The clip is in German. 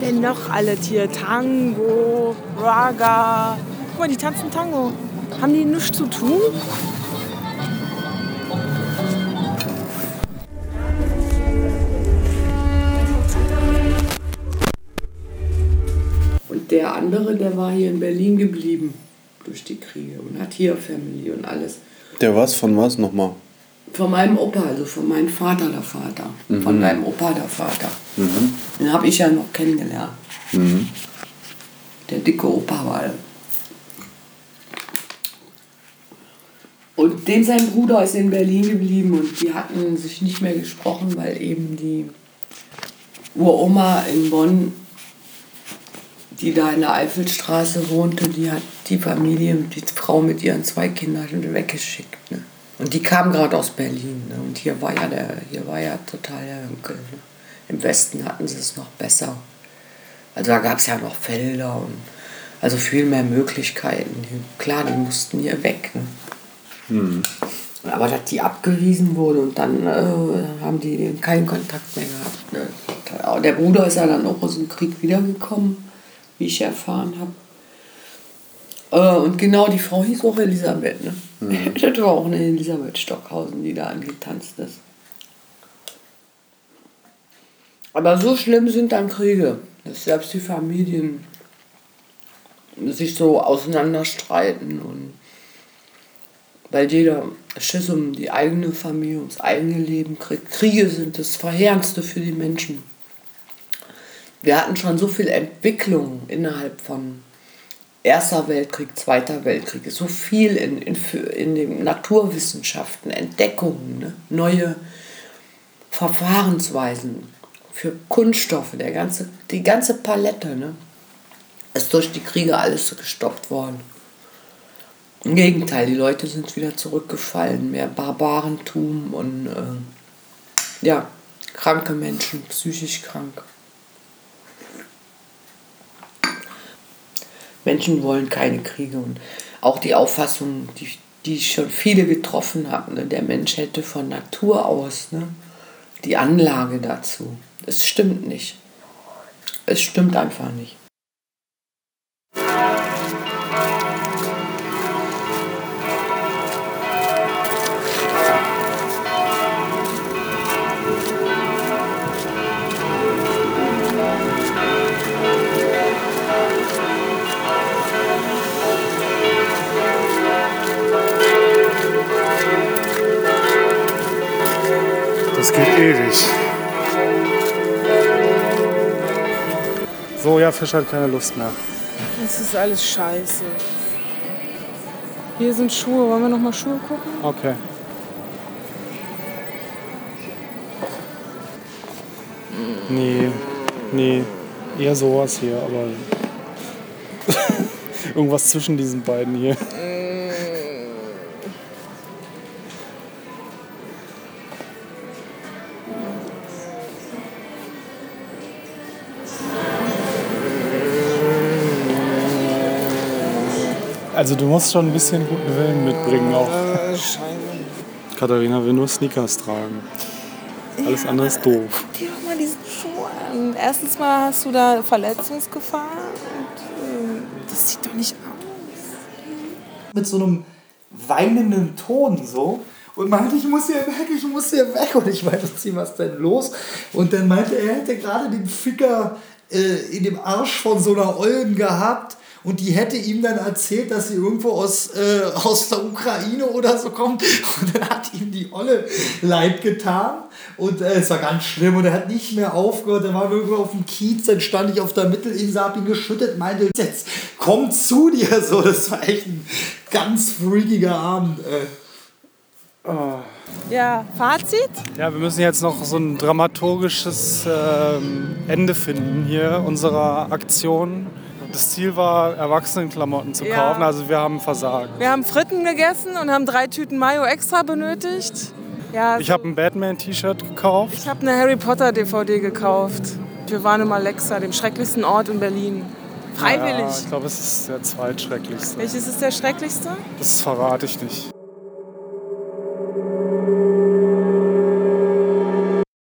denn noch alle hier? Tango, Raga. Guck mal, die tanzen Tango. Haben die nichts zu tun? Und der andere, der war hier in Berlin geblieben durch die Kriege und hat hier Family und alles. Der was von was nochmal? Von meinem Opa, also von meinem Vater der Vater. Von meinem Opa der Vater. Den habe ich ja noch kennengelernt. Der dicke Opa war. Und dem sein Bruder ist in Berlin geblieben und die hatten sich nicht mehr gesprochen, weil eben die Uroma in Bonn, die da in der Eifelstraße wohnte, die hat die Familie, die Frau mit ihren zwei Kindern weggeschickt. Ne? Und die kam gerade aus Berlin. Ne? Und hier war ja der, hier war ja total der Hünkel. Ne? Im Westen hatten sie es noch besser. Also da gab es ja noch Felder und also viel mehr Möglichkeiten. Klar, die mussten hier weg. Ne? Aber dass die abgewiesen wurde und dann äh, haben die keinen Kontakt mehr gehabt. Ne? Der Bruder ist ja dann auch aus dem Krieg wiedergekommen, wie ich erfahren habe. Äh, und genau die Frau hieß auch Elisabeth. Ne? das war auch eine Elisabeth Stockhausen, die da angetanzt ist. Aber so schlimm sind dann Kriege, dass selbst die Familien sich so auseinanderstreiten und weil jeder Schiss um die eigene Familie, ums eigene Leben kriegt. Kriege sind das Verheerendste für die Menschen. Wir hatten schon so viel Entwicklung innerhalb von Erster Weltkrieg, Zweiter Weltkrieg, so viel in, in, in den Naturwissenschaften, Entdeckungen, ne? neue Verfahrensweisen für Kunststoffe, der ganze, die ganze Palette. Ne? Ist durch die Kriege alles gestoppt worden. Im Gegenteil, die Leute sind wieder zurückgefallen, mehr Barbarentum und äh, ja, kranke Menschen, psychisch krank. Menschen wollen keine Kriege und auch die Auffassung, die, die schon viele getroffen haben, ne, der Mensch hätte von Natur aus ne, die Anlage dazu. Es stimmt nicht. Es stimmt einfach nicht. Das geht ewig. So, ja, Fisch hat keine Lust mehr. Das ist alles scheiße. Hier sind Schuhe. Wollen wir noch mal Schuhe gucken? Okay. Nee, nee, eher sowas hier, aber irgendwas zwischen diesen beiden hier. Also du musst schon ein bisschen guten Willen mitbringen auch. Katharina will nur Sneakers tragen. Alles andere ist doof. Dir doch mal diesen Schuh an. Erstens mal hast du da Verletzungsgefahr. Und, äh, das sieht doch nicht aus. mit so einem weinenden Ton so und meinte, ich muss hier weg, ich muss hier weg. Und ich meinte, was denn los? Und dann meinte er, er hätte gerade den Ficker äh, in dem Arsch von so einer Ollen gehabt. Und die hätte ihm dann erzählt, dass sie irgendwo aus, äh, aus der Ukraine oder so kommt. Und dann hat ihm die Olle leid getan. Und äh, es war ganz schlimm. Und er hat nicht mehr aufgehört. Dann waren wir irgendwo auf dem Kiez. Dann stand ich auf der Mittelinsel, hab ihn geschüttet, meinte, jetzt komm zu dir. So, das war echt ein ganz freakiger Abend. Äh. Ja, Fazit? Ja, wir müssen jetzt noch so ein dramaturgisches ähm, Ende finden hier unserer Aktion. Das Ziel war, Erwachsenenklamotten zu Ja. kaufen, also wir haben versagt. Wir haben Fritten gegessen und haben drei Tüten Mayo extra benötigt. Ja, Ich habe ein Batman-T-Shirt gekauft. ich habe eine Harry Potter DVD gekauft. Wir waren im Alexa, dem schrecklichsten Ort in Berlin. Freiwillig. Ja, ich glaube, es ist der zweitschrecklichste. Welches ist der schrecklichste? Das verrate ich nicht.